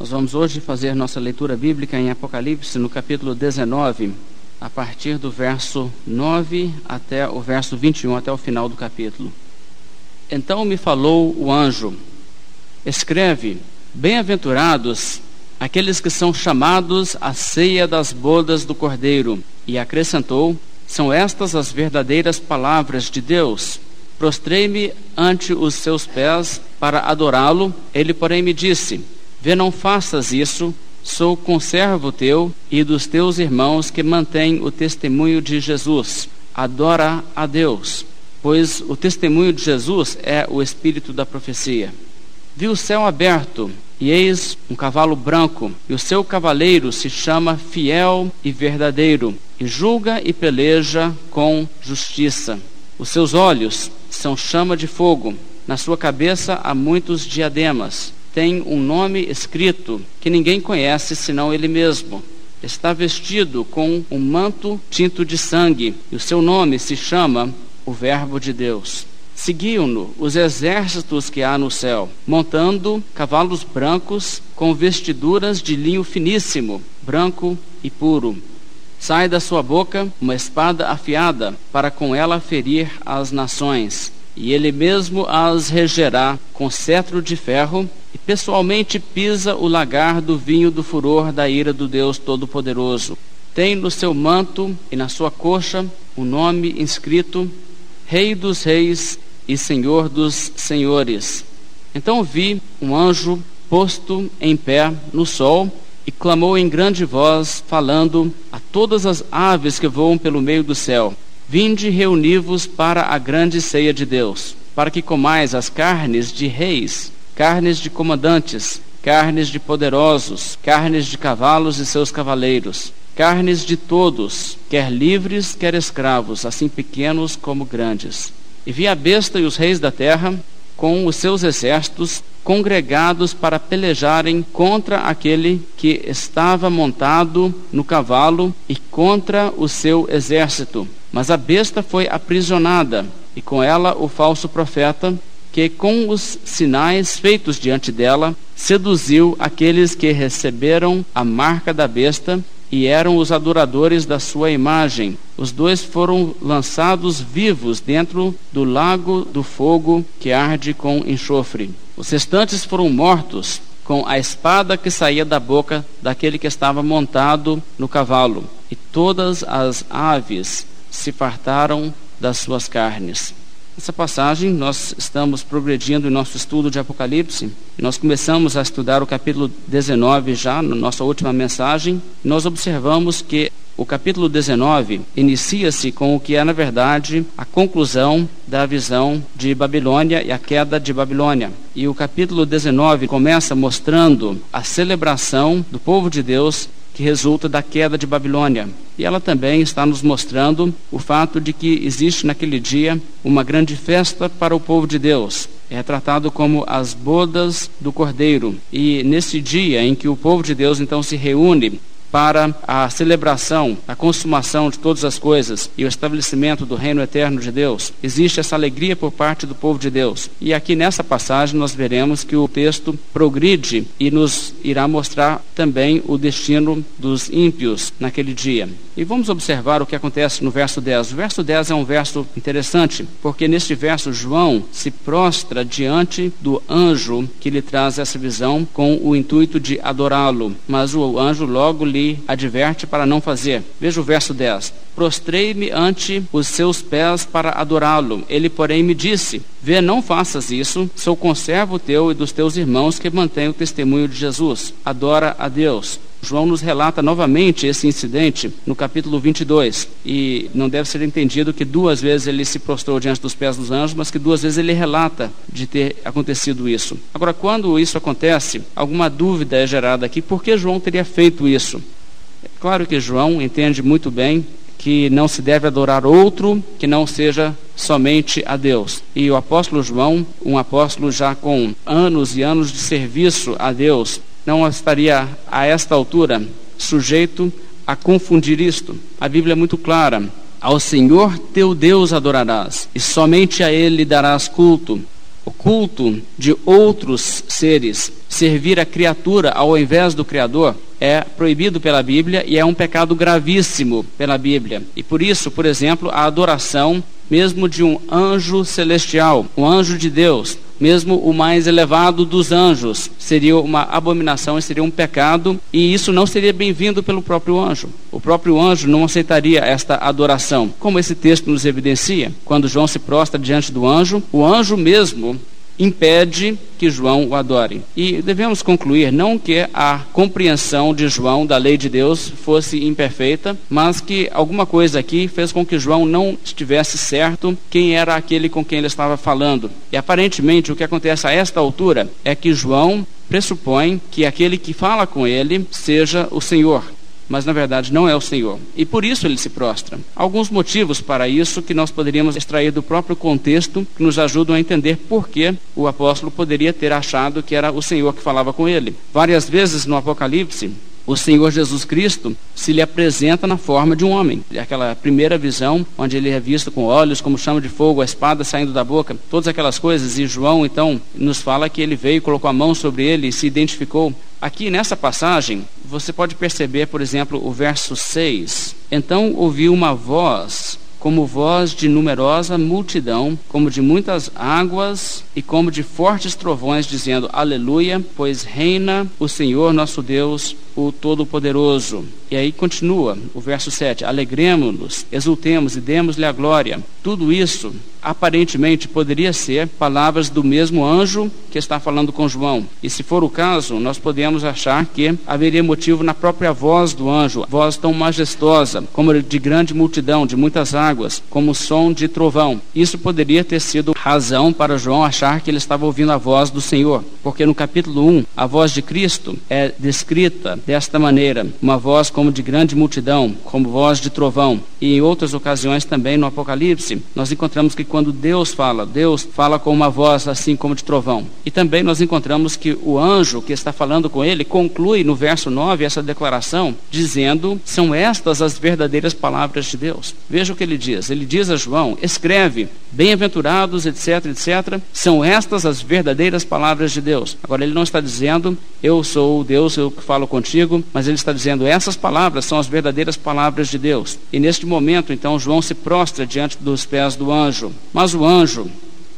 Nós vamos hoje fazer nossa leitura bíblica em Apocalipse, no capítulo 19, a partir do verso 9 até o verso 21, até o final do capítulo. Então me falou o anjo: Escreve, bem-aventurados aqueles que são chamados à ceia das bodas do Cordeiro. E acrescentou: São estas as verdadeiras palavras de Deus. Prostrei-me ante os seus pés para adorá-lo. Ele, porém, me disse: Vê, não faças isso. Sou conservo teu e dos teus irmãos que mantêm o testemunho de Jesus. Adora a Deus, pois o testemunho de Jesus é o espírito da profecia. Vi o céu aberto, e eis um cavalo branco, e o seu cavaleiro se chama Fiel e Verdadeiro, e julga e peleja com justiça. Os seus olhos são chama de fogo, na sua cabeça há muitos diademas tem um nome escrito que ninguém conhece senão ele mesmo. Está vestido com um manto tinto de sangue, e o seu nome se chama o Verbo de Deus. Seguiam-no os exércitos que há no céu, montando cavalos brancos com vestiduras de linho finíssimo, branco e puro. Sai da sua boca uma espada afiada, para com ela ferir as nações e ele mesmo as regerá com cetro de ferro, e pessoalmente pisa o lagar do vinho do furor da ira do Deus Todo-Poderoso. Tem no seu manto e na sua coxa o nome inscrito Rei dos Reis e Senhor dos Senhores. Então vi um anjo posto em pé no sol e clamou em grande voz, falando a todas as aves que voam pelo meio do céu Vinde reuni-vos para a grande ceia de Deus, para que comais as carnes de reis, carnes de comandantes, carnes de poderosos, carnes de cavalos e seus cavaleiros, carnes de todos, quer livres, quer escravos, assim pequenos como grandes. E vi a besta e os reis da terra, com os seus exércitos, congregados para pelejarem contra aquele que estava montado no cavalo e contra o seu exército. Mas a besta foi aprisionada, e com ela o falso profeta, que com os sinais feitos diante dela, seduziu aqueles que receberam a marca da besta e eram os adoradores da sua imagem. Os dois foram lançados vivos dentro do lago do fogo que arde com enxofre. Os restantes foram mortos com a espada que saía da boca daquele que estava montado no cavalo, e todas as aves se fartaram das suas carnes. Nessa passagem, nós estamos progredindo em nosso estudo de Apocalipse. Nós começamos a estudar o capítulo 19 já, na nossa última mensagem. Nós observamos que o capítulo 19 inicia-se com o que é, na verdade, a conclusão da visão de Babilônia e a queda de Babilônia. E o capítulo 19 começa mostrando a celebração do povo de Deus que resulta da queda de Babilônia. E ela também está nos mostrando o fato de que existe naquele dia uma grande festa para o povo de Deus. É tratado como as bodas do Cordeiro. E nesse dia em que o povo de Deus então se reúne para a celebração, a consumação de todas as coisas e o estabelecimento do reino eterno de Deus, existe essa alegria por parte do povo de Deus. E aqui nessa passagem nós veremos que o texto progride e nos irá mostrar também o destino dos ímpios naquele dia. E vamos observar o que acontece no verso 10. O verso 10 é um verso interessante, porque neste verso João se prostra diante do anjo que lhe traz essa visão com o intuito de adorá-lo. Mas o anjo logo lhe adverte para não fazer. Veja o verso 10. Prostrei-me ante os seus pés para adorá-lo. Ele, porém, me disse: Vê, não faças isso. Sou conservo teu e dos teus irmãos que mantêm o testemunho de Jesus. Adora a Deus. João nos relata novamente esse incidente no capítulo 22. E não deve ser entendido que duas vezes ele se prostrou diante dos pés dos anjos, mas que duas vezes ele relata de ter acontecido isso. Agora, quando isso acontece, alguma dúvida é gerada aqui: por que João teria feito isso? É claro que João entende muito bem que não se deve adorar outro que não seja somente a Deus. E o apóstolo João, um apóstolo já com anos e anos de serviço a Deus, não estaria a esta altura sujeito a confundir isto. A Bíblia é muito clara: ao Senhor teu Deus adorarás, e somente a Ele darás culto. O culto de outros seres servir a criatura ao invés do Criador é proibido pela Bíblia e é um pecado gravíssimo pela Bíblia. E por isso, por exemplo, a adoração mesmo de um anjo celestial, um anjo de Deus, mesmo o mais elevado dos anjos, seria uma abominação e seria um pecado, e isso não seria bem-vindo pelo próprio anjo. O próprio anjo não aceitaria esta adoração. Como esse texto nos evidencia, quando João se prostra diante do anjo, o anjo mesmo impede que João o adore. E devemos concluir não que a compreensão de João da lei de Deus fosse imperfeita, mas que alguma coisa aqui fez com que João não estivesse certo quem era aquele com quem ele estava falando. E aparentemente o que acontece a esta altura é que João pressupõe que aquele que fala com ele seja o Senhor mas na verdade não é o Senhor. E por isso ele se prostra. Alguns motivos para isso que nós poderíamos extrair do próprio contexto que nos ajudam a entender por que o apóstolo poderia ter achado que era o Senhor que falava com ele. Várias vezes no Apocalipse, o Senhor Jesus Cristo se lhe apresenta na forma de um homem. Aquela primeira visão, onde ele é visto com olhos como chama de fogo, a espada saindo da boca, todas aquelas coisas. E João, então, nos fala que ele veio, colocou a mão sobre ele e se identificou. Aqui nessa passagem, você pode perceber, por exemplo, o verso 6. Então ouviu uma voz como voz de numerosa multidão, como de muitas águas e como de fortes trovões, dizendo: Aleluia, pois reina o Senhor nosso Deus, o Todo-Poderoso. E aí continua o verso 7: Alegremos-nos, exultemos e demos-lhe a glória. Tudo isso aparentemente poderia ser palavras do mesmo anjo que está falando com João. E se for o caso, nós podemos achar que haveria motivo na própria voz do anjo, voz tão majestosa, como de grande multidão, de muitas águas, como som de trovão. Isso poderia ter sido razão para João achar que ele estava ouvindo a voz do Senhor, porque no capítulo 1, a voz de Cristo é descrita desta maneira, uma voz como de grande multidão, como voz de trovão. E em outras ocasiões também no Apocalipse, nós encontramos que quando Deus fala, Deus fala com uma voz assim como de trovão. E também nós encontramos que o anjo que está falando com ele conclui no verso 9 essa declaração, dizendo: São estas as verdadeiras palavras de Deus. Veja o que ele diz. Ele diz a João: Escreve, bem-aventurados, etc, etc. São estas as verdadeiras palavras de Deus. Agora, ele não está dizendo: Eu sou o Deus, eu falo contigo, mas ele está dizendo: Essas palavras são as verdadeiras palavras de Deus. E neste momento, então, João se prostra diante dos pés do anjo. Mas o anjo,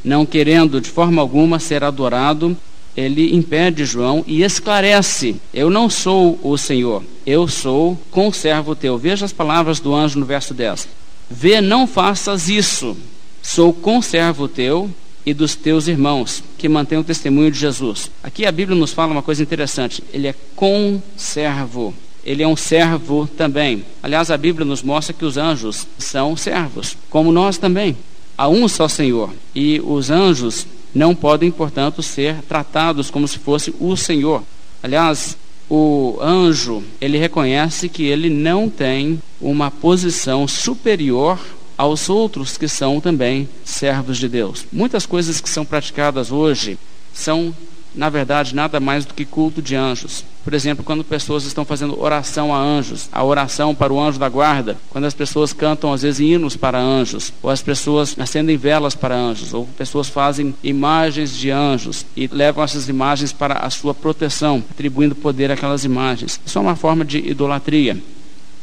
não querendo de forma alguma ser adorado, ele impede João e esclarece: Eu não sou o Senhor, eu sou conservo teu. Veja as palavras do anjo no verso 10. Vê, não faças isso. Sou conservo teu e dos teus irmãos, que mantêm o testemunho de Jesus. Aqui a Bíblia nos fala uma coisa interessante: ele é conservo. Ele é um servo também. Aliás, a Bíblia nos mostra que os anjos são servos, como nós também. Há um só Senhor. E os anjos não podem, portanto, ser tratados como se fosse o Senhor. Aliás, o anjo, ele reconhece que ele não tem uma posição superior aos outros que são também servos de Deus. Muitas coisas que são praticadas hoje são na verdade, nada mais do que culto de anjos. Por exemplo, quando pessoas estão fazendo oração a anjos, a oração para o anjo da guarda, quando as pessoas cantam às vezes hinos para anjos, ou as pessoas acendem velas para anjos, ou pessoas fazem imagens de anjos e levam essas imagens para a sua proteção, atribuindo poder àquelas imagens. Isso é uma forma de idolatria.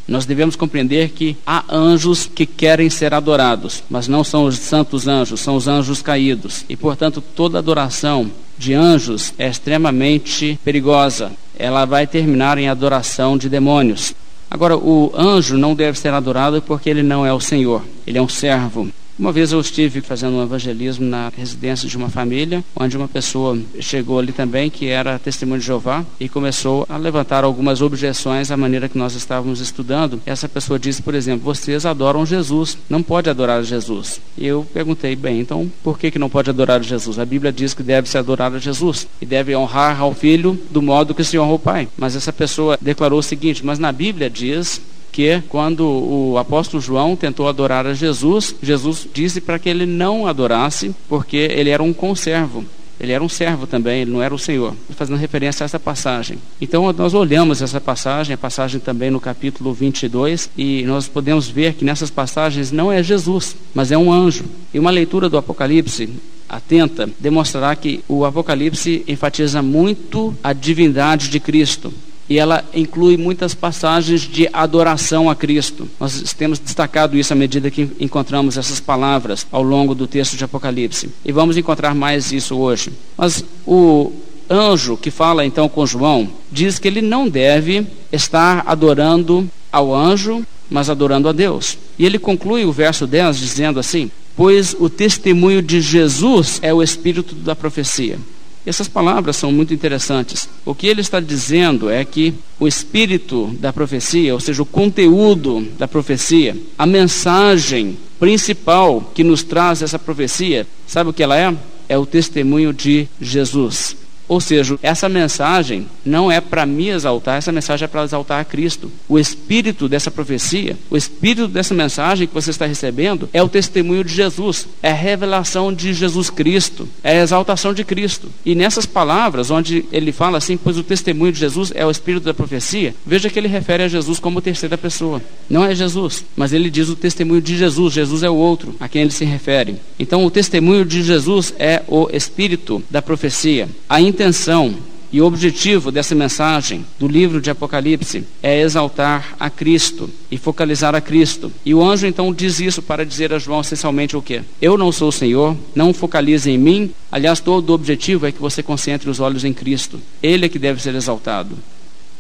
Nós devemos compreender que há anjos que querem ser adorados, mas não são os santos anjos, são os anjos caídos. E, portanto, toda adoração de anjos é extremamente perigosa. Ela vai terminar em adoração de demônios. Agora, o anjo não deve ser adorado porque ele não é o Senhor, ele é um servo. Uma vez eu estive fazendo um evangelismo na residência de uma família, onde uma pessoa chegou ali também, que era testemunho de Jeová, e começou a levantar algumas objeções à maneira que nós estávamos estudando. Essa pessoa disse, por exemplo, vocês adoram Jesus, não pode adorar Jesus. E eu perguntei, bem, então por que, que não pode adorar Jesus? A Bíblia diz que deve se adorar a Jesus e deve honrar ao filho do modo que se honra o pai. Mas essa pessoa declarou o seguinte, mas na Bíblia diz que quando o apóstolo João tentou adorar a Jesus, Jesus disse para que ele não adorasse, porque ele era um conservo. Ele era um servo também, ele não era o Senhor. Fazendo referência a essa passagem. Então nós olhamos essa passagem, a passagem também no capítulo 22, e nós podemos ver que nessas passagens não é Jesus, mas é um anjo. E uma leitura do Apocalipse atenta, demonstrará que o Apocalipse enfatiza muito a divindade de Cristo. E ela inclui muitas passagens de adoração a Cristo. Nós temos destacado isso à medida que encontramos essas palavras ao longo do texto de Apocalipse. E vamos encontrar mais isso hoje. Mas o anjo que fala então com João diz que ele não deve estar adorando ao anjo, mas adorando a Deus. E ele conclui o verso 10 dizendo assim: Pois o testemunho de Jesus é o espírito da profecia. Essas palavras são muito interessantes. O que ele está dizendo é que o espírito da profecia, ou seja, o conteúdo da profecia, a mensagem principal que nos traz essa profecia, sabe o que ela é? É o testemunho de Jesus. Ou seja, essa mensagem não é para me exaltar, essa mensagem é para exaltar a Cristo. O espírito dessa profecia, o espírito dessa mensagem que você está recebendo é o testemunho de Jesus, é a revelação de Jesus Cristo, é a exaltação de Cristo. E nessas palavras, onde ele fala assim, pois o testemunho de Jesus é o espírito da profecia, veja que ele refere a Jesus como terceira pessoa. Não é Jesus, mas ele diz o testemunho de Jesus, Jesus é o outro a quem ele se refere. Então, o testemunho de Jesus é o espírito da profecia. A intenção e o objetivo dessa mensagem do livro de Apocalipse é exaltar a Cristo e focalizar a Cristo. E o anjo então diz isso para dizer a João essencialmente o quê? Eu não sou o Senhor, não focalize em mim. Aliás, todo o objetivo é que você concentre os olhos em Cristo. Ele é que deve ser exaltado.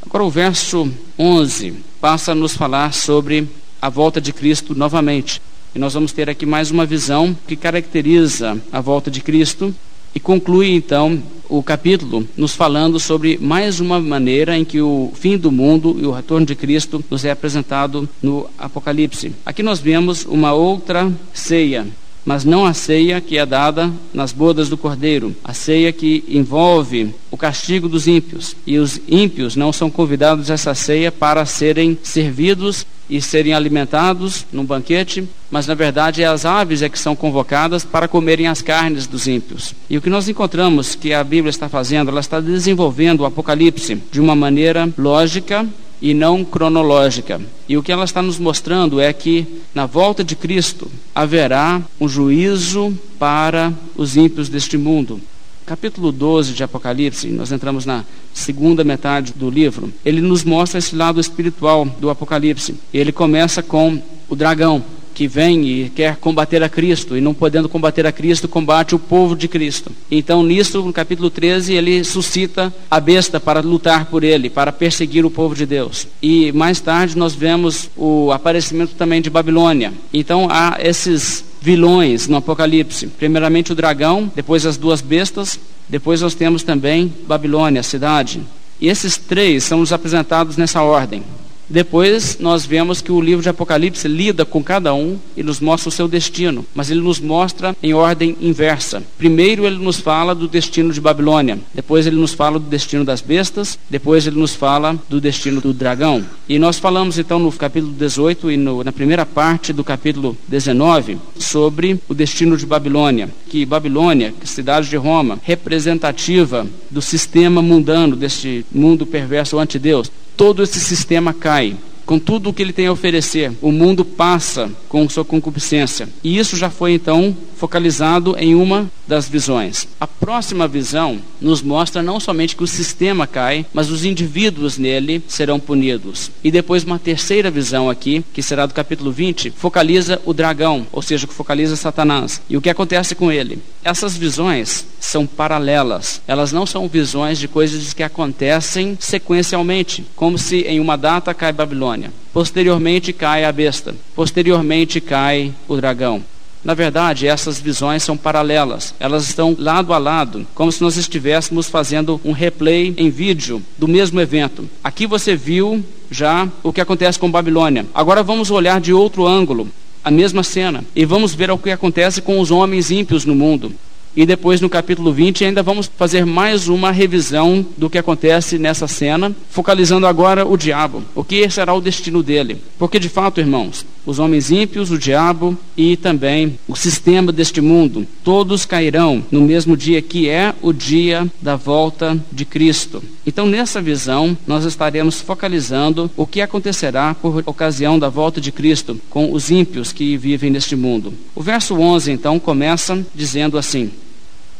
Agora o verso 11 passa a nos falar sobre a volta de Cristo novamente. E nós vamos ter aqui mais uma visão que caracteriza a volta de Cristo e conclui então o capítulo nos falando sobre mais uma maneira em que o fim do mundo e o retorno de Cristo nos é apresentado no Apocalipse. Aqui nós vemos uma outra ceia, mas não a ceia que é dada nas bodas do Cordeiro, a ceia que envolve o castigo dos ímpios. E os ímpios não são convidados a essa ceia para serem servidos e serem alimentados num banquete, mas na verdade as aves é que são convocadas para comerem as carnes dos ímpios. E o que nós encontramos que a Bíblia está fazendo, ela está desenvolvendo o Apocalipse de uma maneira lógica e não cronológica. E o que ela está nos mostrando é que na volta de Cristo haverá um juízo para os ímpios deste mundo capítulo 12 de Apocalipse, nós entramos na segunda metade do livro, ele nos mostra esse lado espiritual do Apocalipse. Ele começa com o dragão, que vem e quer combater a Cristo, e não podendo combater a Cristo, combate o povo de Cristo. Então, nisso, no capítulo 13, ele suscita a besta para lutar por ele, para perseguir o povo de Deus. E mais tarde nós vemos o aparecimento também de Babilônia. Então, há esses vilões no Apocalipse. Primeiramente o dragão, depois as duas bestas, depois nós temos também Babilônia, a cidade. E esses três são nos apresentados nessa ordem. Depois nós vemos que o livro de Apocalipse lida com cada um e nos mostra o seu destino, mas ele nos mostra em ordem inversa. Primeiro ele nos fala do destino de Babilônia, depois ele nos fala do destino das bestas, depois ele nos fala do destino do dragão. E nós falamos então no capítulo 18 e no, na primeira parte do capítulo 19 sobre o destino de Babilônia, que Babilônia, cidade de Roma, representativa do sistema mundano, deste mundo perverso ante Deus, todo esse sistema cai. Com tudo o que ele tem a oferecer, o mundo passa com sua concupiscência. E isso já foi então focalizado em uma das visões. A próxima visão nos mostra não somente que o sistema cai, mas os indivíduos nele serão punidos. E depois uma terceira visão aqui, que será do capítulo 20, focaliza o dragão, ou seja, que focaliza Satanás. E o que acontece com ele? Essas visões são paralelas. Elas não são visões de coisas que acontecem sequencialmente, como se em uma data cai Babilônia, posteriormente cai a besta, posteriormente cai o dragão. Na verdade, essas visões são paralelas, elas estão lado a lado, como se nós estivéssemos fazendo um replay em vídeo do mesmo evento. Aqui você viu já o que acontece com Babilônia. Agora vamos olhar de outro ângulo a mesma cena e vamos ver o que acontece com os homens ímpios no mundo. E depois no capítulo 20 ainda vamos fazer mais uma revisão do que acontece nessa cena, focalizando agora o diabo. O que será o destino dele? Porque de fato, irmãos, os homens ímpios, o diabo e também o sistema deste mundo, todos cairão no mesmo dia que é o dia da volta de Cristo. Então, nessa visão, nós estaremos focalizando o que acontecerá por ocasião da volta de Cristo com os ímpios que vivem neste mundo. O verso 11 então começa dizendo assim: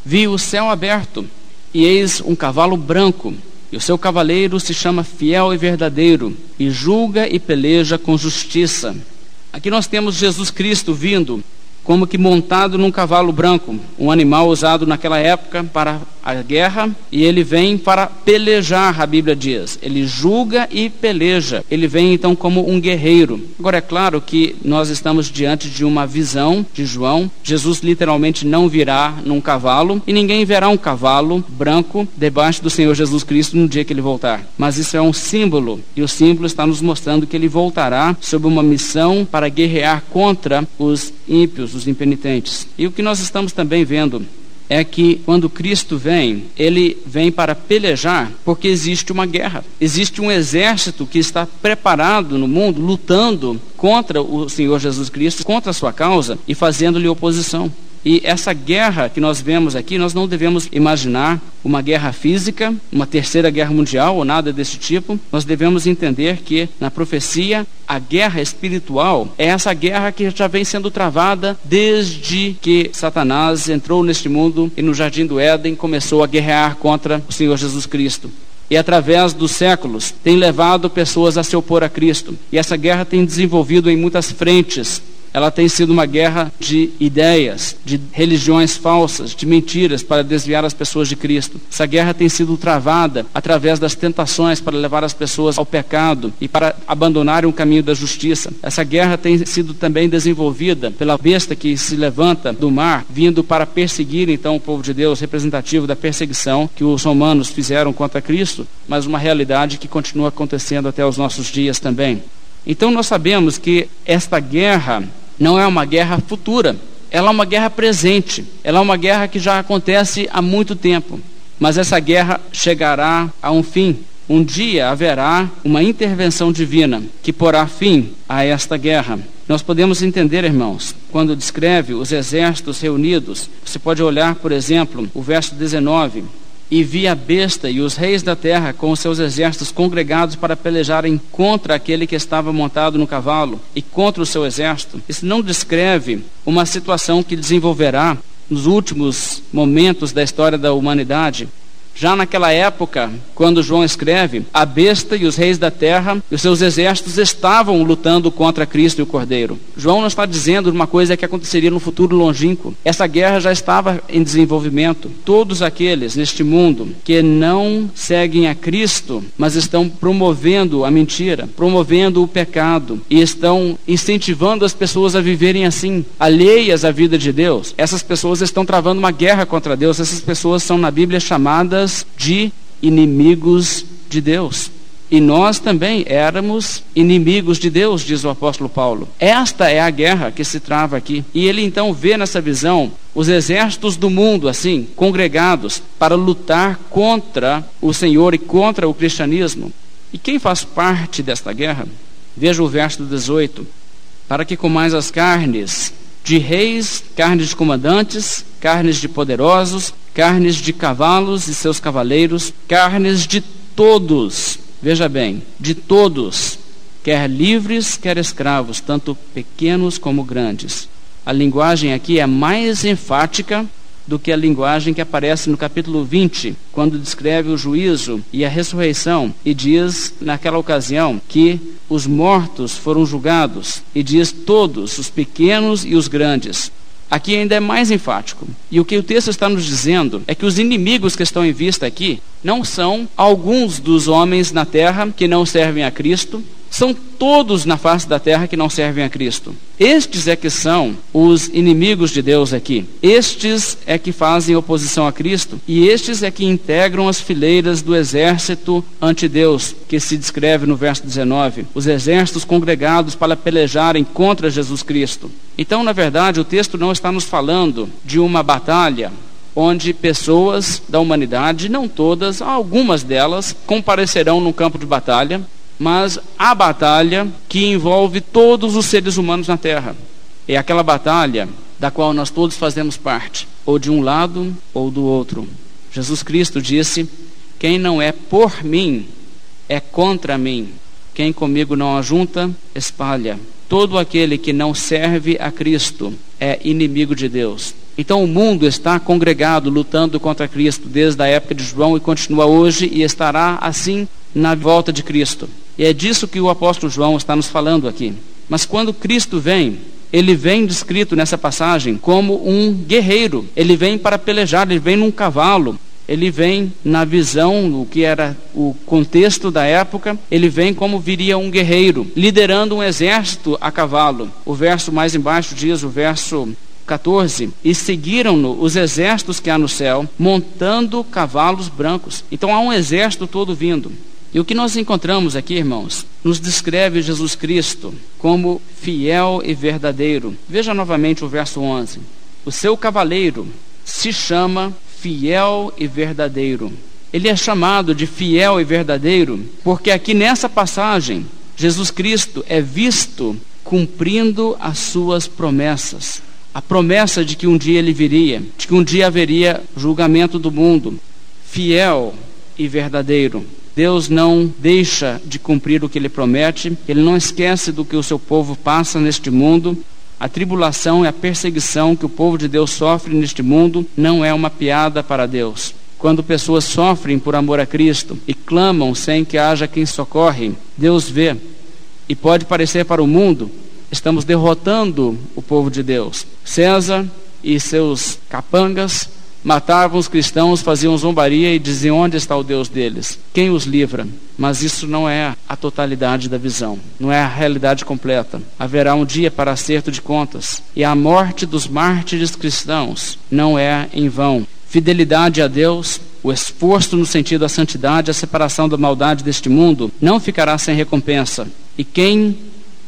Vi o céu aberto, e eis um cavalo branco, e o seu cavaleiro se chama Fiel e Verdadeiro, e julga e peleja com justiça. Aqui nós temos Jesus Cristo vindo como que montado num cavalo branco, um animal usado naquela época para a guerra, e ele vem para pelejar, a Bíblia diz. Ele julga e peleja. Ele vem então como um guerreiro. Agora é claro que nós estamos diante de uma visão de João. Jesus literalmente não virá num cavalo e ninguém verá um cavalo branco debaixo do Senhor Jesus Cristo no dia que ele voltar. Mas isso é um símbolo, e o símbolo está nos mostrando que ele voltará sob uma missão para guerrear contra os ímpios, os impenitentes. E o que nós estamos também vendo é que quando Cristo vem, ele vem para pelejar porque existe uma guerra. Existe um exército que está preparado no mundo, lutando contra o Senhor Jesus Cristo, contra a sua causa e fazendo-lhe oposição. E essa guerra que nós vemos aqui, nós não devemos imaginar uma guerra física, uma terceira guerra mundial ou nada desse tipo. Nós devemos entender que na profecia a guerra espiritual é essa guerra que já vem sendo travada desde que Satanás entrou neste mundo e no jardim do Éden começou a guerrear contra o Senhor Jesus Cristo e através dos séculos tem levado pessoas a se opor a Cristo. E essa guerra tem desenvolvido em muitas frentes ela tem sido uma guerra de ideias, de religiões falsas, de mentiras para desviar as pessoas de Cristo. Essa guerra tem sido travada através das tentações para levar as pessoas ao pecado e para abandonarem o caminho da justiça. Essa guerra tem sido também desenvolvida pela besta que se levanta do mar, vindo para perseguir então o povo de Deus, representativo da perseguição que os romanos fizeram contra Cristo, mas uma realidade que continua acontecendo até os nossos dias também. Então nós sabemos que esta guerra não é uma guerra futura, ela é uma guerra presente, ela é uma guerra que já acontece há muito tempo. Mas essa guerra chegará a um fim. Um dia haverá uma intervenção divina que porá fim a esta guerra. Nós podemos entender, irmãos, quando descreve os exércitos reunidos, você pode olhar, por exemplo, o verso 19 e vi a besta e os reis da terra com os seus exércitos congregados para pelejarem contra aquele que estava montado no cavalo e contra o seu exército. Isso não descreve uma situação que desenvolverá nos últimos momentos da história da humanidade, já naquela época, quando João escreve, a besta e os reis da terra e os seus exércitos estavam lutando contra Cristo e o Cordeiro. João não está dizendo uma coisa que aconteceria no futuro longínquo. Essa guerra já estava em desenvolvimento. Todos aqueles neste mundo que não seguem a Cristo, mas estão promovendo a mentira, promovendo o pecado e estão incentivando as pessoas a viverem assim, alheias à vida de Deus, essas pessoas estão travando uma guerra contra Deus. Essas pessoas são na Bíblia chamadas de inimigos de Deus. E nós também éramos inimigos de Deus, diz o apóstolo Paulo. Esta é a guerra que se trava aqui. E ele então vê nessa visão os exércitos do mundo, assim, congregados, para lutar contra o Senhor e contra o cristianismo. E quem faz parte desta guerra? Veja o verso 18. Para que comais as carnes de reis, carnes de comandantes, carnes de poderosos, carnes de cavalos e seus cavaleiros, carnes de todos, veja bem, de todos, quer livres, quer escravos, tanto pequenos como grandes. A linguagem aqui é mais enfática do que a linguagem que aparece no capítulo 20, quando descreve o juízo e a ressurreição, e diz naquela ocasião que os mortos foram julgados, e diz todos, os pequenos e os grandes. Aqui ainda é mais enfático. E o que o texto está nos dizendo é que os inimigos que estão em vista aqui não são alguns dos homens na terra que não servem a Cristo, são todos na face da terra que não servem a Cristo. Estes é que são os inimigos de Deus aqui. Estes é que fazem oposição a Cristo e estes é que integram as fileiras do exército ante Deus, que se descreve no verso 19, os exércitos congregados para pelejarem contra Jesus Cristo. Então, na verdade, o texto não está nos falando de uma batalha onde pessoas da humanidade, não todas, algumas delas, comparecerão no campo de batalha mas a batalha que envolve todos os seres humanos na Terra. É aquela batalha da qual nós todos fazemos parte, ou de um lado ou do outro. Jesus Cristo disse: Quem não é por mim é contra mim. Quem comigo não ajunta, espalha. Todo aquele que não serve a Cristo é inimigo de Deus. Então o mundo está congregado, lutando contra Cristo desde a época de João e continua hoje e estará assim na volta de Cristo. E é disso que o apóstolo João está nos falando aqui. Mas quando Cristo vem, ele vem descrito nessa passagem como um guerreiro. Ele vem para pelejar, ele vem num cavalo. Ele vem na visão, o que era o contexto da época, ele vem como viria um guerreiro, liderando um exército a cavalo. O verso mais embaixo diz, o verso 14: E seguiram-no os exércitos que há no céu, montando cavalos brancos. Então há um exército todo vindo. E o que nós encontramos aqui, irmãos, nos descreve Jesus Cristo como fiel e verdadeiro. Veja novamente o verso 11. O seu cavaleiro se chama fiel e verdadeiro. Ele é chamado de fiel e verdadeiro porque aqui nessa passagem, Jesus Cristo é visto cumprindo as suas promessas. A promessa de que um dia ele viria, de que um dia haveria julgamento do mundo. Fiel e verdadeiro. Deus não deixa de cumprir o que ele promete, ele não esquece do que o seu povo passa neste mundo. A tribulação e a perseguição que o povo de Deus sofre neste mundo não é uma piada para Deus. Quando pessoas sofrem por amor a Cristo e clamam sem que haja quem socorre, Deus vê. E pode parecer para o mundo, estamos derrotando o povo de Deus. César e seus capangas Matavam os cristãos, faziam zombaria e diziam: Onde está o Deus deles? Quem os livra? Mas isso não é a totalidade da visão, não é a realidade completa. Haverá um dia para acerto de contas, e a morte dos mártires cristãos não é em vão. Fidelidade a Deus, o esforço no sentido da santidade, a separação da maldade deste mundo, não ficará sem recompensa. E quem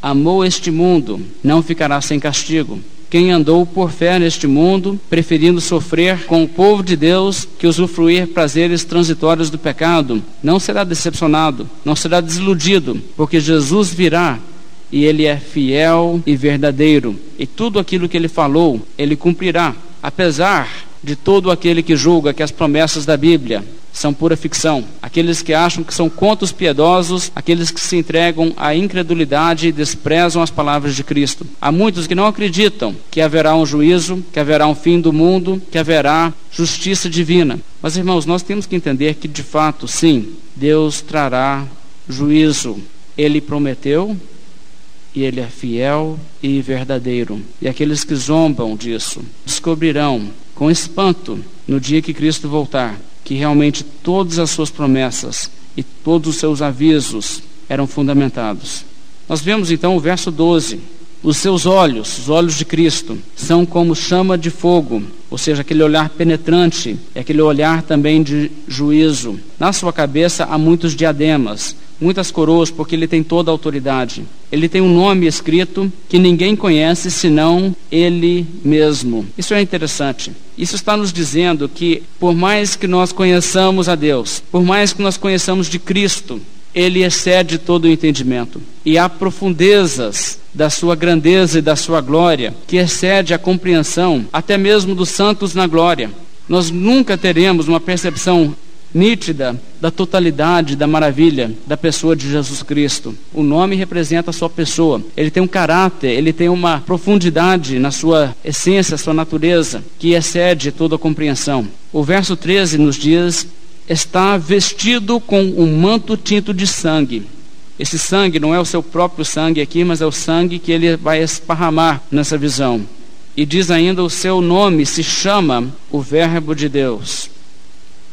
amou este mundo não ficará sem castigo quem andou por fé neste mundo, preferindo sofrer com o povo de Deus que usufruir prazeres transitórios do pecado, não será decepcionado, não será desiludido, porque Jesus virá e ele é fiel e verdadeiro, e tudo aquilo que ele falou, ele cumprirá, apesar de todo aquele que julga que as promessas da Bíblia são pura ficção. Aqueles que acham que são contos piedosos, aqueles que se entregam à incredulidade e desprezam as palavras de Cristo. Há muitos que não acreditam que haverá um juízo, que haverá um fim do mundo, que haverá justiça divina. Mas, irmãos, nós temos que entender que, de fato, sim, Deus trará juízo. Ele prometeu e ele é fiel e verdadeiro. E aqueles que zombam disso descobrirão com espanto no dia que Cristo voltar que realmente todas as suas promessas e todos os seus avisos eram fundamentados. Nós vemos então o verso 12. Os seus olhos, os olhos de Cristo, são como chama de fogo, ou seja, aquele olhar penetrante, é aquele olhar também de juízo. Na sua cabeça há muitos diademas, muitas coroas, porque ele tem toda a autoridade. Ele tem um nome escrito que ninguém conhece senão ele mesmo. Isso é interessante. Isso está nos dizendo que, por mais que nós conheçamos a Deus, por mais que nós conheçamos de Cristo, ele excede todo o entendimento. E há profundezas da sua grandeza e da sua glória que excede a compreensão, até mesmo dos santos na glória. Nós nunca teremos uma percepção nítida da totalidade, da maravilha da pessoa de Jesus Cristo. O nome representa a sua pessoa. Ele tem um caráter, ele tem uma profundidade na sua essência, sua natureza, que excede toda a compreensão. O verso 13 nos diz: está vestido com um manto tinto de sangue. Esse sangue não é o seu próprio sangue aqui, mas é o sangue que ele vai esparramar nessa visão. E diz ainda: o seu nome se chama o Verbo de Deus.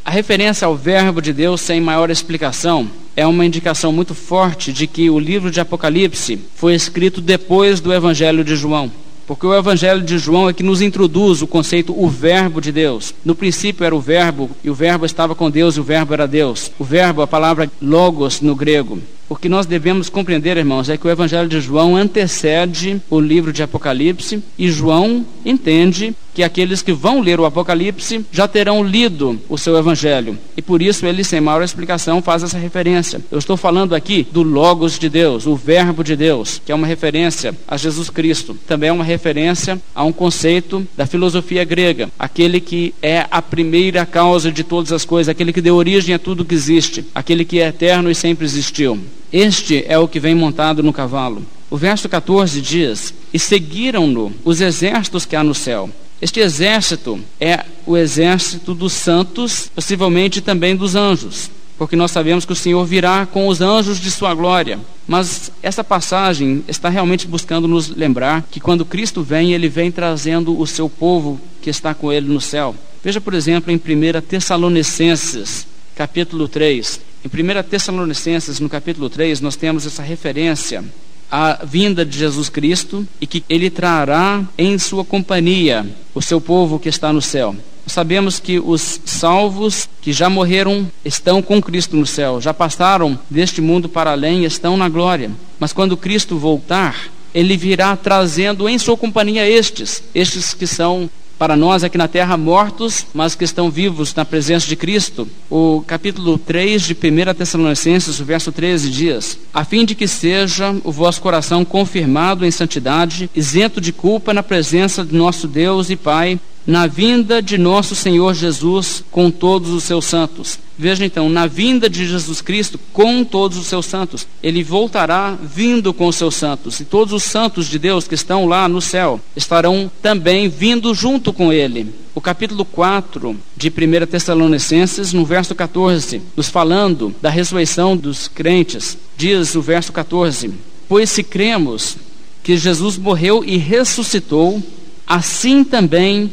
A referência ao Verbo de Deus, sem maior explicação, é uma indicação muito forte de que o livro de Apocalipse foi escrito depois do Evangelho de João. Porque o Evangelho de João é que nos introduz o conceito o Verbo de Deus. No princípio era o Verbo, e o Verbo estava com Deus, e o Verbo era Deus. O Verbo, a palavra logos no grego. O que nós devemos compreender, irmãos, é que o Evangelho de João antecede o livro de Apocalipse, e João entende que aqueles que vão ler o Apocalipse já terão lido o seu Evangelho. E por isso ele, sem maior explicação, faz essa referência. Eu estou falando aqui do Logos de Deus, o Verbo de Deus, que é uma referência a Jesus Cristo. Também é uma referência a um conceito da filosofia grega, aquele que é a primeira causa de todas as coisas, aquele que deu origem a tudo que existe, aquele que é eterno e sempre existiu. Este é o que vem montado no cavalo. O verso 14 diz: E seguiram-no os exércitos que há no céu. Este exército é o exército dos santos, possivelmente também dos anjos porque nós sabemos que o Senhor virá com os anjos de sua glória. Mas essa passagem está realmente buscando nos lembrar que quando Cristo vem, ele vem trazendo o seu povo que está com ele no céu. Veja, por exemplo, em 1 Tessalonicenses, capítulo 3. Em 1 Tessalonicenses, no capítulo 3, nós temos essa referência à vinda de Jesus Cristo e que ele trará em sua companhia o seu povo que está no céu sabemos que os salvos que já morreram estão com Cristo no céu, já passaram deste mundo para além, estão na glória. Mas quando Cristo voltar, ele virá trazendo em sua companhia estes, estes que são para nós aqui na terra mortos, mas que estão vivos na presença de Cristo. O capítulo 3 de 1 Tessalonicenses, verso 13 diz: A fim de que seja o vosso coração confirmado em santidade, isento de culpa na presença de nosso Deus e Pai, na vinda de nosso Senhor Jesus com todos os seus santos. Veja então, na vinda de Jesus Cristo com todos os seus santos, ele voltará vindo com os seus santos, e todos os santos de Deus que estão lá no céu estarão também vindo junto com ele. O capítulo 4 de 1 Tessalonicenses, no verso 14, nos falando da ressurreição dos crentes, diz o verso 14: Pois se cremos que Jesus morreu e ressuscitou, assim também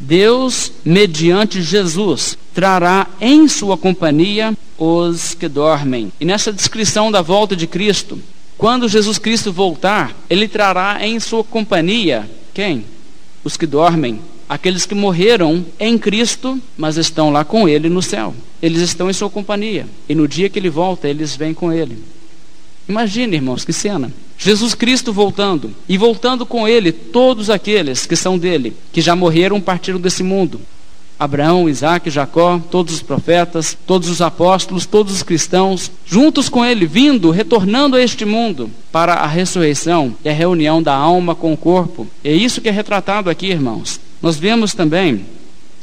Deus, mediante Jesus, trará em sua companhia os que dormem. E nessa descrição da volta de Cristo, quando Jesus Cristo voltar, ele trará em sua companhia quem? Os que dormem, aqueles que morreram em Cristo, mas estão lá com ele no céu. Eles estão em sua companhia. E no dia que ele volta, eles vêm com ele. Imagine, irmãos, que cena. Jesus Cristo voltando e voltando com ele todos aqueles que são dele, que já morreram, partiram desse mundo. Abraão, Isaac, Jacó, todos os profetas, todos os apóstolos, todos os cristãos, juntos com ele, vindo, retornando a este mundo para a ressurreição e a reunião da alma com o corpo. É isso que é retratado aqui, irmãos. Nós vemos também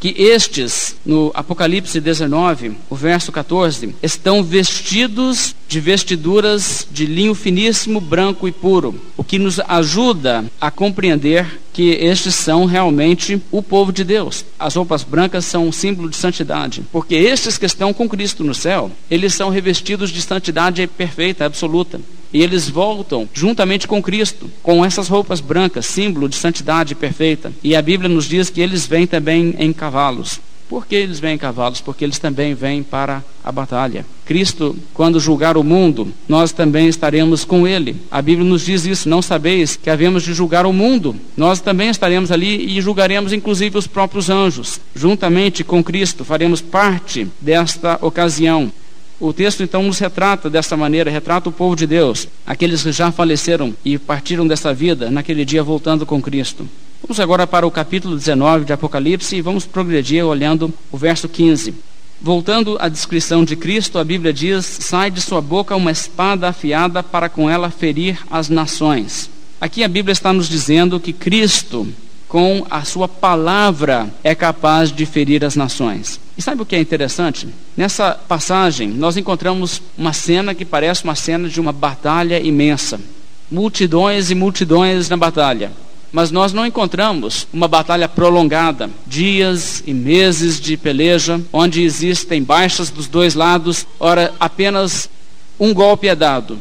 que estes, no Apocalipse 19, o verso 14, estão vestidos de vestiduras de linho finíssimo, branco e puro, o que nos ajuda a compreender que estes são realmente o povo de Deus. As roupas brancas são um símbolo de santidade, porque estes que estão com Cristo no céu, eles são revestidos de santidade perfeita, absoluta. E eles voltam juntamente com Cristo, com essas roupas brancas, símbolo de santidade perfeita. E a Bíblia nos diz que eles vêm também em cavalos. Por que eles vêm em cavalos? Porque eles também vêm para a batalha. Cristo, quando julgar o mundo, nós também estaremos com ele. A Bíblia nos diz isso: não sabeis que havemos de julgar o mundo. Nós também estaremos ali e julgaremos inclusive os próprios anjos. Juntamente com Cristo, faremos parte desta ocasião. O texto então nos retrata dessa maneira, retrata o povo de Deus, aqueles que já faleceram e partiram dessa vida naquele dia voltando com Cristo. Vamos agora para o capítulo 19 de Apocalipse e vamos progredir olhando o verso 15. Voltando à descrição de Cristo, a Bíblia diz: Sai de sua boca uma espada afiada para com ela ferir as nações. Aqui a Bíblia está nos dizendo que Cristo com a sua palavra é capaz de ferir as nações. E sabe o que é interessante? Nessa passagem, nós encontramos uma cena que parece uma cena de uma batalha imensa. Multidões e multidões na batalha. Mas nós não encontramos uma batalha prolongada, dias e meses de peleja, onde existem baixas dos dois lados, ora apenas um golpe é dado,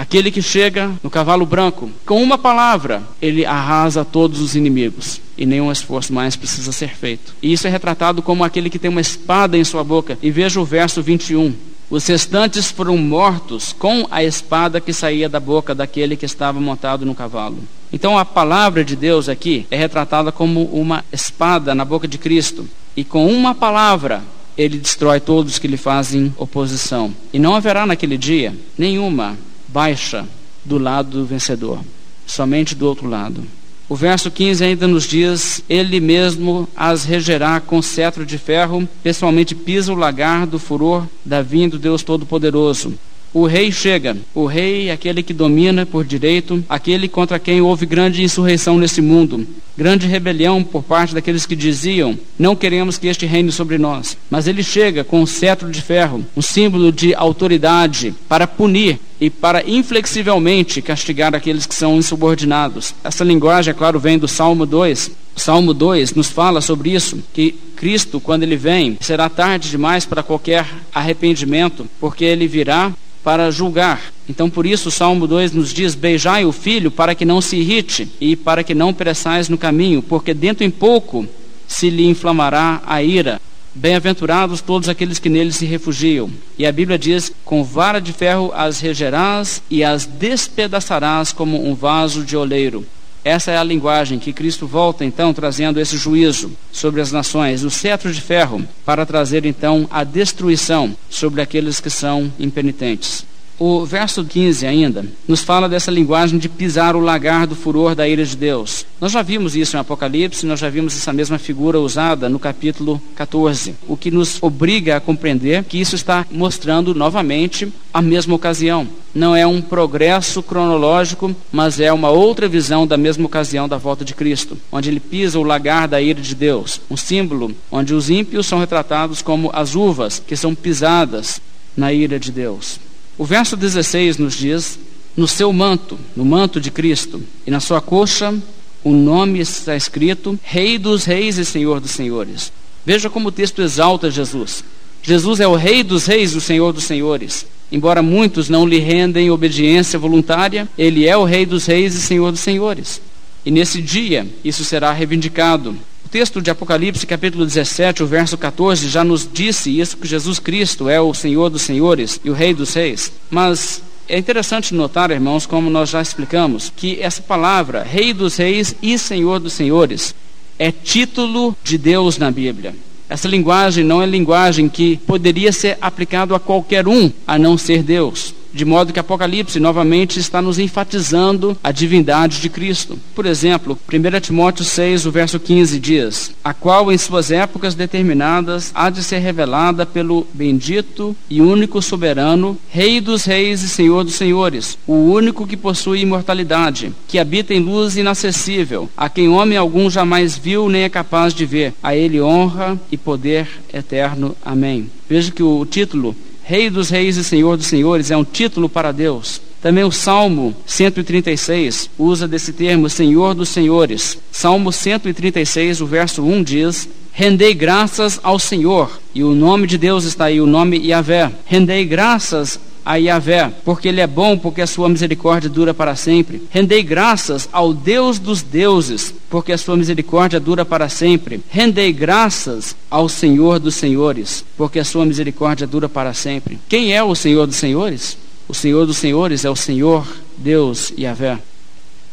Aquele que chega no cavalo branco, com uma palavra, ele arrasa todos os inimigos. E nenhum esforço mais precisa ser feito. E isso é retratado como aquele que tem uma espada em sua boca. E veja o verso 21. Os restantes foram mortos com a espada que saía da boca daquele que estava montado no cavalo. Então a palavra de Deus aqui é retratada como uma espada na boca de Cristo. E com uma palavra ele destrói todos que lhe fazem oposição. E não haverá naquele dia nenhuma baixa do lado do vencedor, somente do outro lado. O verso 15 ainda nos diz: Ele mesmo as regerá com cetro de ferro, pessoalmente pisa o lagar do furor da vinda do Deus Todo-Poderoso. O rei chega, o rei é aquele que domina por direito, aquele contra quem houve grande insurreição nesse mundo, grande rebelião por parte daqueles que diziam: Não queremos que este reine sobre nós. Mas ele chega com um cetro de ferro, um símbolo de autoridade, para punir e para inflexivelmente castigar aqueles que são insubordinados. Essa linguagem, é claro, vem do Salmo 2, Salmo 2 nos fala sobre isso, que Cristo, quando ele vem, será tarde demais para qualquer arrependimento, porque ele virá para julgar. Então, por isso, o Salmo 2 nos diz: Beijai o filho para que não se irrite e para que não pereçais no caminho, porque dentro em pouco se lhe inflamará a ira. Bem-aventurados todos aqueles que nele se refugiam. E a Bíblia diz: Com vara de ferro as regerás e as despedaçarás como um vaso de oleiro. Essa é a linguagem que Cristo volta então trazendo esse juízo sobre as nações, o cetro de ferro, para trazer então a destruição sobre aqueles que são impenitentes. O verso 15 ainda nos fala dessa linguagem de pisar o lagar do furor da ira de Deus. Nós já vimos isso em Apocalipse, nós já vimos essa mesma figura usada no capítulo 14, o que nos obriga a compreender que isso está mostrando novamente a mesma ocasião. Não é um progresso cronológico, mas é uma outra visão da mesma ocasião da volta de Cristo, onde ele pisa o lagar da ira de Deus, um símbolo onde os ímpios são retratados como as uvas que são pisadas na ira de Deus. O verso 16 nos diz: No seu manto, no manto de Cristo, e na sua coxa, o nome está escrito: Rei dos Reis e Senhor dos Senhores. Veja como o texto exalta Jesus. Jesus é o Rei dos Reis e o Senhor dos Senhores. Embora muitos não lhe rendem obediência voluntária, ele é o Rei dos Reis e Senhor dos Senhores. E nesse dia isso será reivindicado texto de Apocalipse, capítulo 17, o verso 14, já nos disse isso que Jesus Cristo é o Senhor dos senhores e o Rei dos reis. Mas é interessante notar, irmãos, como nós já explicamos, que essa palavra, Rei dos reis e Senhor dos senhores, é título de Deus na Bíblia. Essa linguagem não é linguagem que poderia ser aplicado a qualquer um, a não ser Deus. De modo que Apocalipse novamente está nos enfatizando a divindade de Cristo. Por exemplo, 1 Timóteo 6, o verso 15 diz: A qual em suas épocas determinadas há de ser revelada pelo bendito e único soberano, Rei dos reis e Senhor dos senhores, o único que possui imortalidade, que habita em luz inacessível, a quem homem algum jamais viu nem é capaz de ver. A ele honra e poder eterno. Amém. Veja que o título Rei dos Reis e Senhor dos Senhores é um título para Deus. Também o Salmo 136 usa desse termo Senhor dos Senhores. Salmo 136, o verso 1 diz: Rendei graças ao Senhor. E o nome de Deus está aí, o nome Yahvé. Rendei graças a Yahvé, porque Ele é bom, porque a sua misericórdia dura para sempre. Rendei graças ao Deus dos deuses, porque a sua misericórdia dura para sempre. Rendei graças ao Senhor dos senhores, porque a sua misericórdia dura para sempre. Quem é o Senhor dos senhores? O Senhor dos senhores é o Senhor Deus Yahvé.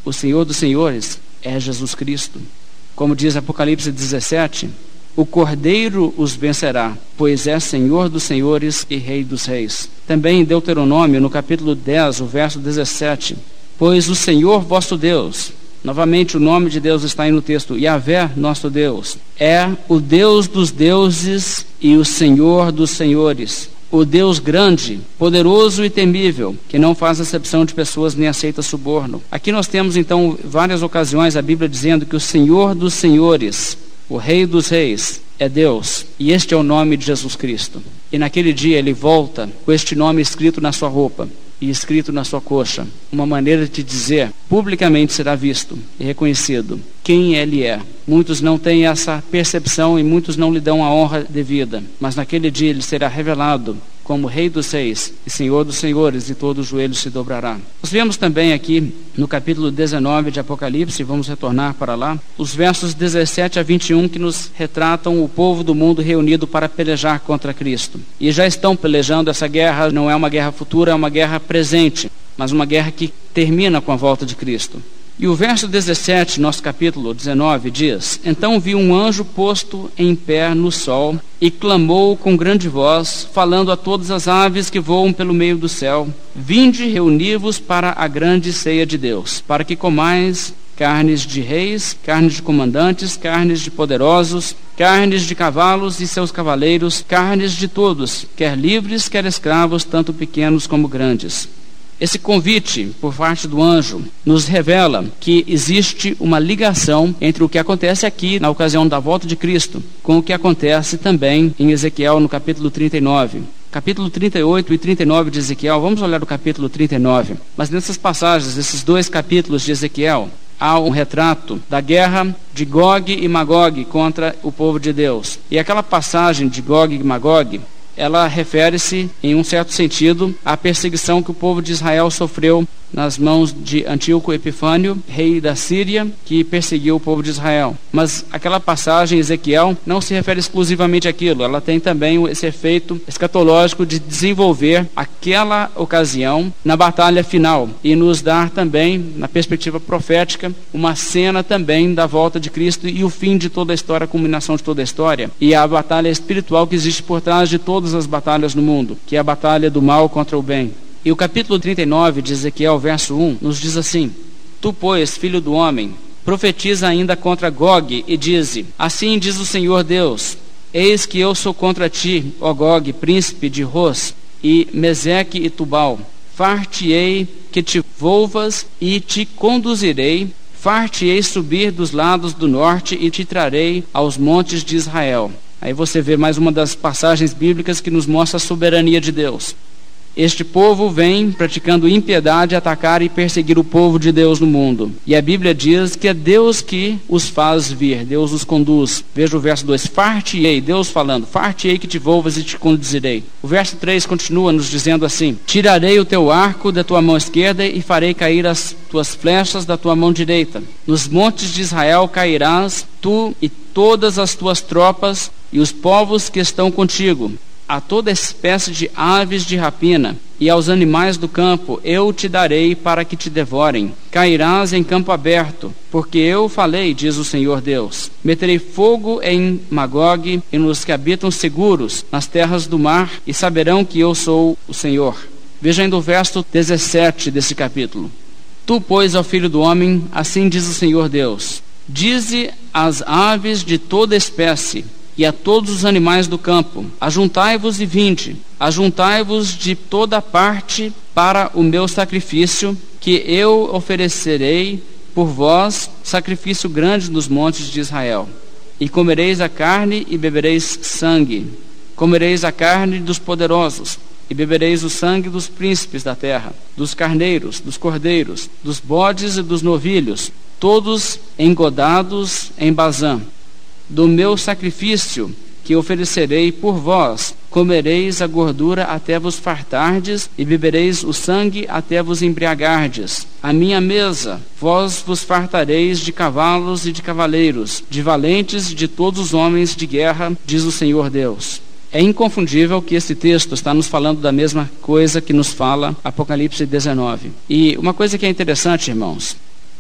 O Senhor dos senhores é Jesus Cristo. Como diz Apocalipse 17, o Cordeiro os vencerá, pois é Senhor dos senhores e Rei dos reis. Também em Deuteronômio, no capítulo 10, o verso 17: Pois o Senhor vosso Deus, novamente o nome de Deus está aí no texto, Yahvé, nosso Deus, é o Deus dos deuses e o Senhor dos senhores. O Deus grande, poderoso e temível, que não faz acepção de pessoas nem aceita suborno. Aqui nós temos então várias ocasiões a Bíblia dizendo que o Senhor dos senhores o Rei dos Reis é Deus, e este é o nome de Jesus Cristo. E naquele dia ele volta com este nome escrito na sua roupa e escrito na sua coxa, uma maneira de dizer, publicamente será visto e reconhecido quem ele é. Muitos não têm essa percepção e muitos não lhe dão a honra devida, mas naquele dia ele será revelado como Rei dos Reis e Senhor dos Senhores, e todo o joelho se dobrará. Nós vemos também aqui no capítulo 19 de Apocalipse, vamos retornar para lá, os versos 17 a 21 que nos retratam o povo do mundo reunido para pelejar contra Cristo. E já estão pelejando, essa guerra não é uma guerra futura, é uma guerra presente, mas uma guerra que termina com a volta de Cristo. E o verso 17, nosso capítulo 19, diz: Então vi um anjo posto em pé no sol e clamou com grande voz, falando a todas as aves que voam pelo meio do céu: Vinde reunir-vos para a grande ceia de Deus, para que comais carnes de reis, carnes de comandantes, carnes de poderosos, carnes de cavalos e seus cavaleiros, carnes de todos, quer livres, quer escravos, tanto pequenos como grandes. Esse convite por parte do anjo nos revela que existe uma ligação entre o que acontece aqui na ocasião da volta de Cristo com o que acontece também em Ezequiel no capítulo 39. Capítulo 38 e 39 de Ezequiel, vamos olhar o capítulo 39. Mas nessas passagens, esses dois capítulos de Ezequiel, há um retrato da guerra de Gog e Magog contra o povo de Deus. E aquela passagem de Gog e Magog ela refere-se, em um certo sentido, à perseguição que o povo de Israel sofreu nas mãos de Antíoco Epifânio, rei da Síria, que perseguiu o povo de Israel. Mas aquela passagem, Ezequiel, não se refere exclusivamente àquilo, ela tem também esse efeito escatológico de desenvolver aquela ocasião na batalha final e nos dar também, na perspectiva profética, uma cena também da volta de Cristo e o fim de toda a história, a culminação de toda a história e a batalha espiritual que existe por trás de todas as batalhas no mundo, que é a batalha do mal contra o bem. E o capítulo 39 de Ezequiel, verso 1, nos diz assim: Tu, pois, filho do homem, profetiza ainda contra Gog e dize: Assim diz o Senhor Deus: Eis que eu sou contra ti, ó Gog, príncipe de Ros, e Meseque e Tubal. Far-te-ei que te volvas e te conduzirei, far-te-ei subir dos lados do norte e te trarei aos montes de Israel. Aí você vê mais uma das passagens bíblicas que nos mostra a soberania de Deus. Este povo vem praticando impiedade, atacar e perseguir o povo de Deus no mundo. E a Bíblia diz que é Deus que os faz vir, Deus os conduz. Veja o verso 2: Far-te-ei, Deus falando, far-te-ei que te volvas e te conduzirei. O verso 3 continua nos dizendo assim: Tirarei o teu arco da tua mão esquerda e farei cair as tuas flechas da tua mão direita. Nos montes de Israel cairás, tu e todas as tuas tropas e os povos que estão contigo a toda espécie de aves de rapina e aos animais do campo eu te darei para que te devorem. Cairás em campo aberto, porque eu falei, diz o Senhor Deus. Meterei fogo em Magog e nos que habitam seguros nas terras do mar, e saberão que eu sou o Senhor. Veja ainda o verso 17 desse capítulo. Tu, pois, ao filho do homem, assim diz o Senhor Deus: Dize às aves de toda espécie, e a todos os animais do campo: Ajuntai-vos e vinde, ajuntai-vos de toda parte para o meu sacrifício, que eu oferecerei por vós sacrifício grande nos montes de Israel. E comereis a carne e bebereis sangue. Comereis a carne dos poderosos, e bebereis o sangue dos príncipes da terra, dos carneiros, dos cordeiros, dos bodes e dos novilhos, todos engodados em Bazã do meu sacrifício que oferecerei por vós. Comereis a gordura até vos fartardes, e bebereis o sangue até vos embriagardes. A minha mesa, vós vos fartareis de cavalos e de cavaleiros, de valentes de todos os homens de guerra, diz o Senhor Deus. É inconfundível que esse texto está nos falando da mesma coisa que nos fala Apocalipse 19. E uma coisa que é interessante, irmãos,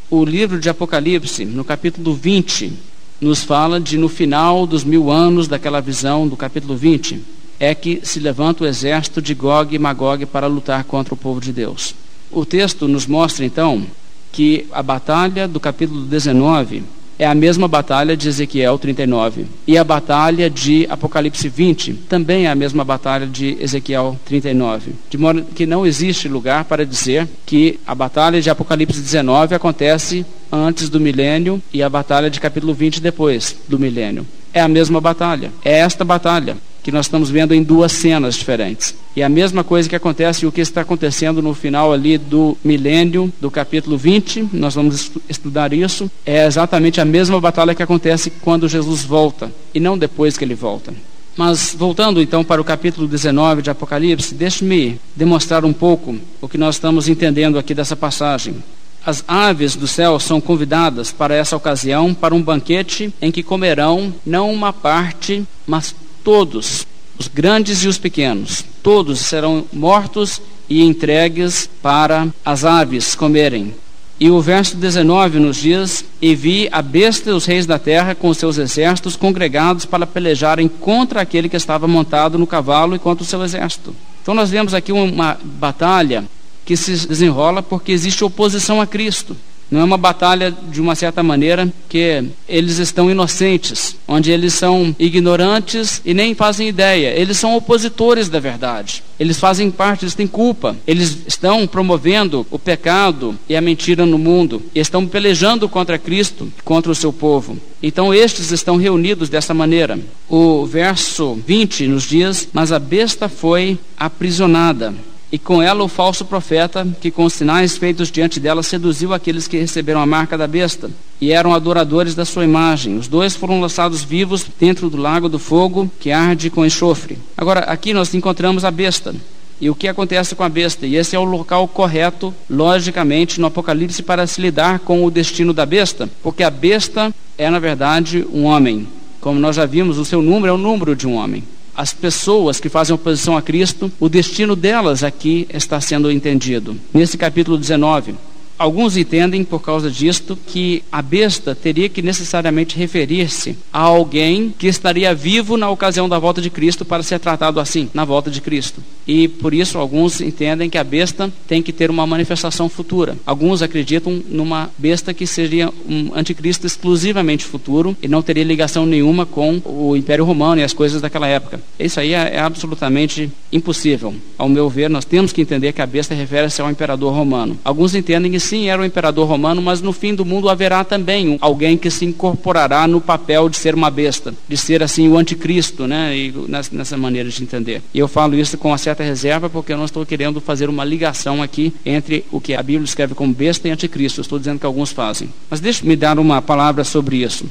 o livro de Apocalipse, no capítulo 20, nos fala de no final dos mil anos daquela visão do capítulo 20, é que se levanta o exército de Gog e Magog para lutar contra o povo de Deus. O texto nos mostra então que a batalha do capítulo 19 é a mesma batalha de Ezequiel 39. E a batalha de Apocalipse 20 também é a mesma batalha de Ezequiel 39. De modo que não existe lugar para dizer que a batalha de Apocalipse 19 acontece antes do milênio e a batalha de capítulo 20 depois do milênio. É a mesma batalha. É esta batalha que nós estamos vendo em duas cenas diferentes. E a mesma coisa que acontece, o que está acontecendo no final ali do milênio, do capítulo 20, nós vamos estudar isso, é exatamente a mesma batalha que acontece quando Jesus volta, e não depois que ele volta. Mas voltando então para o capítulo 19 de Apocalipse, deixe-me demonstrar um pouco o que nós estamos entendendo aqui dessa passagem. As aves do céu são convidadas para essa ocasião para um banquete em que comerão não uma parte, mas todos, os grandes e os pequenos, todos serão mortos e entregues para as aves comerem. E o verso 19 nos diz: E vi a besta os reis da terra com seus exércitos congregados para pelejarem contra aquele que estava montado no cavalo e contra o seu exército. Então nós vemos aqui uma batalha que se desenrola porque existe oposição a Cristo. Não é uma batalha de uma certa maneira que eles estão inocentes, onde eles são ignorantes e nem fazem ideia. Eles são opositores da verdade. Eles fazem parte, eles têm culpa. Eles estão promovendo o pecado e a mentira no mundo. E estão pelejando contra Cristo, contra o seu povo. Então estes estão reunidos dessa maneira. O verso 20 nos diz: Mas a besta foi aprisionada e com ela o falso profeta, que com sinais feitos diante dela seduziu aqueles que receberam a marca da besta e eram adoradores da sua imagem. Os dois foram lançados vivos dentro do lago do fogo que arde com enxofre. Agora, aqui nós encontramos a besta. E o que acontece com a besta? E esse é o local correto, logicamente, no Apocalipse para se lidar com o destino da besta, porque a besta é, na verdade, um homem. Como nós já vimos, o seu número é o número de um homem as pessoas que fazem oposição a Cristo, o destino delas aqui está sendo entendido. Nesse capítulo 19, Alguns entendem, por causa disto, que a besta teria que necessariamente referir-se a alguém que estaria vivo na ocasião da volta de Cristo para ser tratado assim, na volta de Cristo. E por isso alguns entendem que a besta tem que ter uma manifestação futura. Alguns acreditam numa besta que seria um anticristo exclusivamente futuro e não teria ligação nenhuma com o Império Romano e as coisas daquela época. Isso aí é, é absolutamente impossível. Ao meu ver, nós temos que entender que a besta refere-se ao imperador romano. Alguns entendem que sim, era o imperador romano, mas no fim do mundo haverá também alguém que se incorporará no papel de ser uma besta, de ser assim o anticristo, né? E nessa maneira de entender. E eu falo isso com uma certa reserva porque eu não estou querendo fazer uma ligação aqui entre o que a Bíblia escreve como besta e anticristo. Eu estou dizendo que alguns fazem. Mas deixe-me dar uma palavra sobre isso.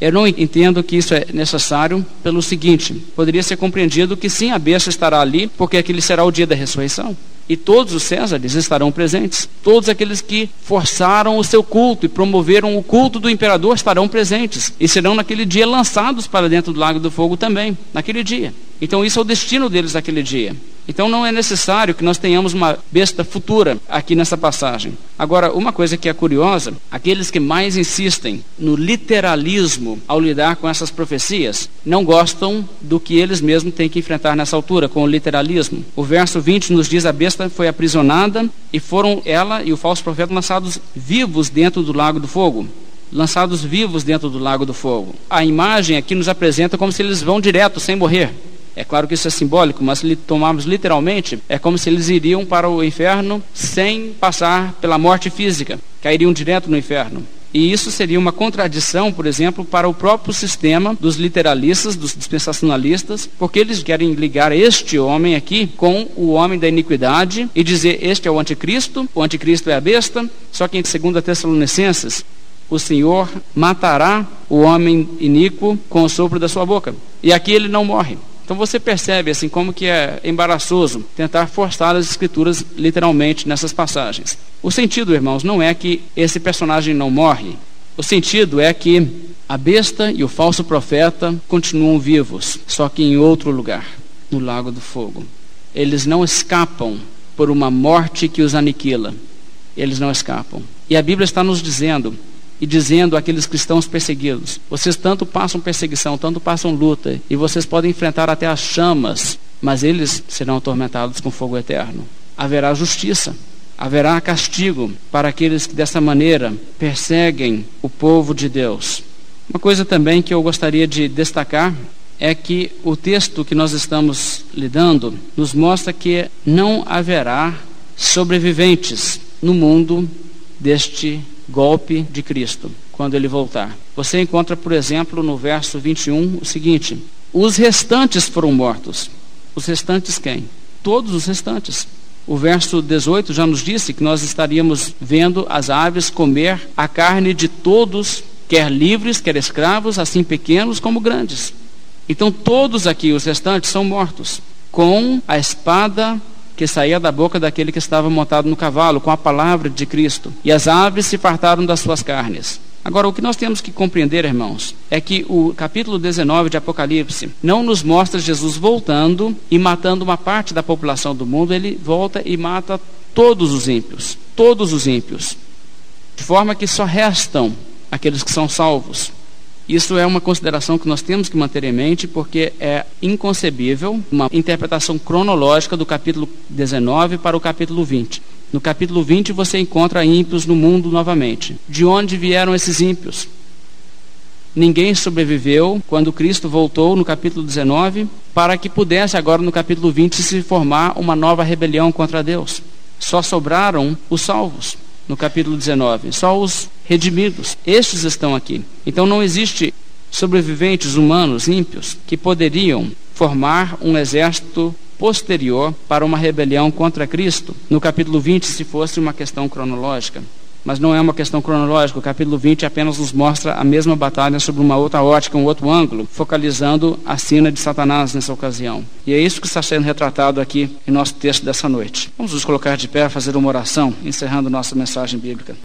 Eu não entendo que isso é necessário pelo seguinte: poderia ser compreendido que sim, a besta estará ali, porque aquele será o dia da ressurreição. E todos os Césares estarão presentes. Todos aqueles que forçaram o seu culto e promoveram o culto do imperador estarão presentes. E serão naquele dia lançados para dentro do lago do fogo também, naquele dia. Então, isso é o destino deles naquele dia. Então não é necessário que nós tenhamos uma besta futura aqui nessa passagem. Agora, uma coisa que é curiosa, aqueles que mais insistem no literalismo ao lidar com essas profecias, não gostam do que eles mesmos têm que enfrentar nessa altura, com o literalismo. O verso 20 nos diz: a besta foi aprisionada e foram ela e o falso profeta lançados vivos dentro do lago do fogo lançados vivos dentro do lago do fogo. A imagem aqui nos apresenta como se eles vão direto, sem morrer. É claro que isso é simbólico, mas se tomarmos literalmente, é como se eles iriam para o inferno sem passar pela morte física, cairiam direto no inferno. E isso seria uma contradição, por exemplo, para o próprio sistema dos literalistas, dos dispensacionalistas, porque eles querem ligar este homem aqui com o homem da iniquidade e dizer: este é o anticristo, o anticristo é a besta. Só que em 2 Tessalonicenses, o Senhor matará o homem iníquo com o sopro da sua boca. E aqui ele não morre. Então você percebe assim como que é embaraçoso tentar forçar as escrituras literalmente nessas passagens. O sentido, irmãos, não é que esse personagem não morre. O sentido é que a besta e o falso profeta continuam vivos, só que em outro lugar, no lago do fogo. Eles não escapam por uma morte que os aniquila. Eles não escapam. E a Bíblia está nos dizendo e dizendo àqueles cristãos perseguidos: vocês tanto passam perseguição, tanto passam luta, e vocês podem enfrentar até as chamas, mas eles serão atormentados com fogo eterno. Haverá justiça, haverá castigo para aqueles que dessa maneira perseguem o povo de Deus. Uma coisa também que eu gostaria de destacar é que o texto que nós estamos lidando nos mostra que não haverá sobreviventes no mundo deste golpe de Cristo, quando ele voltar. Você encontra, por exemplo, no verso 21 o seguinte: Os restantes foram mortos. Os restantes quem? Todos os restantes. O verso 18 já nos disse que nós estaríamos vendo as aves comer a carne de todos, quer livres, quer escravos, assim pequenos como grandes. Então todos aqui, os restantes, são mortos com a espada que saía da boca daquele que estava montado no cavalo, com a palavra de Cristo. E as aves se fartaram das suas carnes. Agora, o que nós temos que compreender, irmãos, é que o capítulo 19 de Apocalipse não nos mostra Jesus voltando e matando uma parte da população do mundo, ele volta e mata todos os ímpios, todos os ímpios, de forma que só restam aqueles que são salvos. Isso é uma consideração que nós temos que manter em mente, porque é inconcebível uma interpretação cronológica do capítulo 19 para o capítulo 20. No capítulo 20 você encontra ímpios no mundo novamente. De onde vieram esses ímpios? Ninguém sobreviveu quando Cristo voltou no capítulo 19, para que pudesse agora no capítulo 20 se formar uma nova rebelião contra Deus. Só sobraram os salvos no capítulo 19. Só os redimidos. Estes estão aqui. Então não existe sobreviventes humanos ímpios que poderiam formar um exército posterior para uma rebelião contra Cristo. No capítulo 20, se fosse uma questão cronológica. Mas não é uma questão cronológica. O capítulo 20 apenas nos mostra a mesma batalha sobre uma outra ótica, um outro ângulo, focalizando a sina de Satanás nessa ocasião. E é isso que está sendo retratado aqui em nosso texto dessa noite. Vamos nos colocar de pé, fazer uma oração, encerrando nossa mensagem bíblica.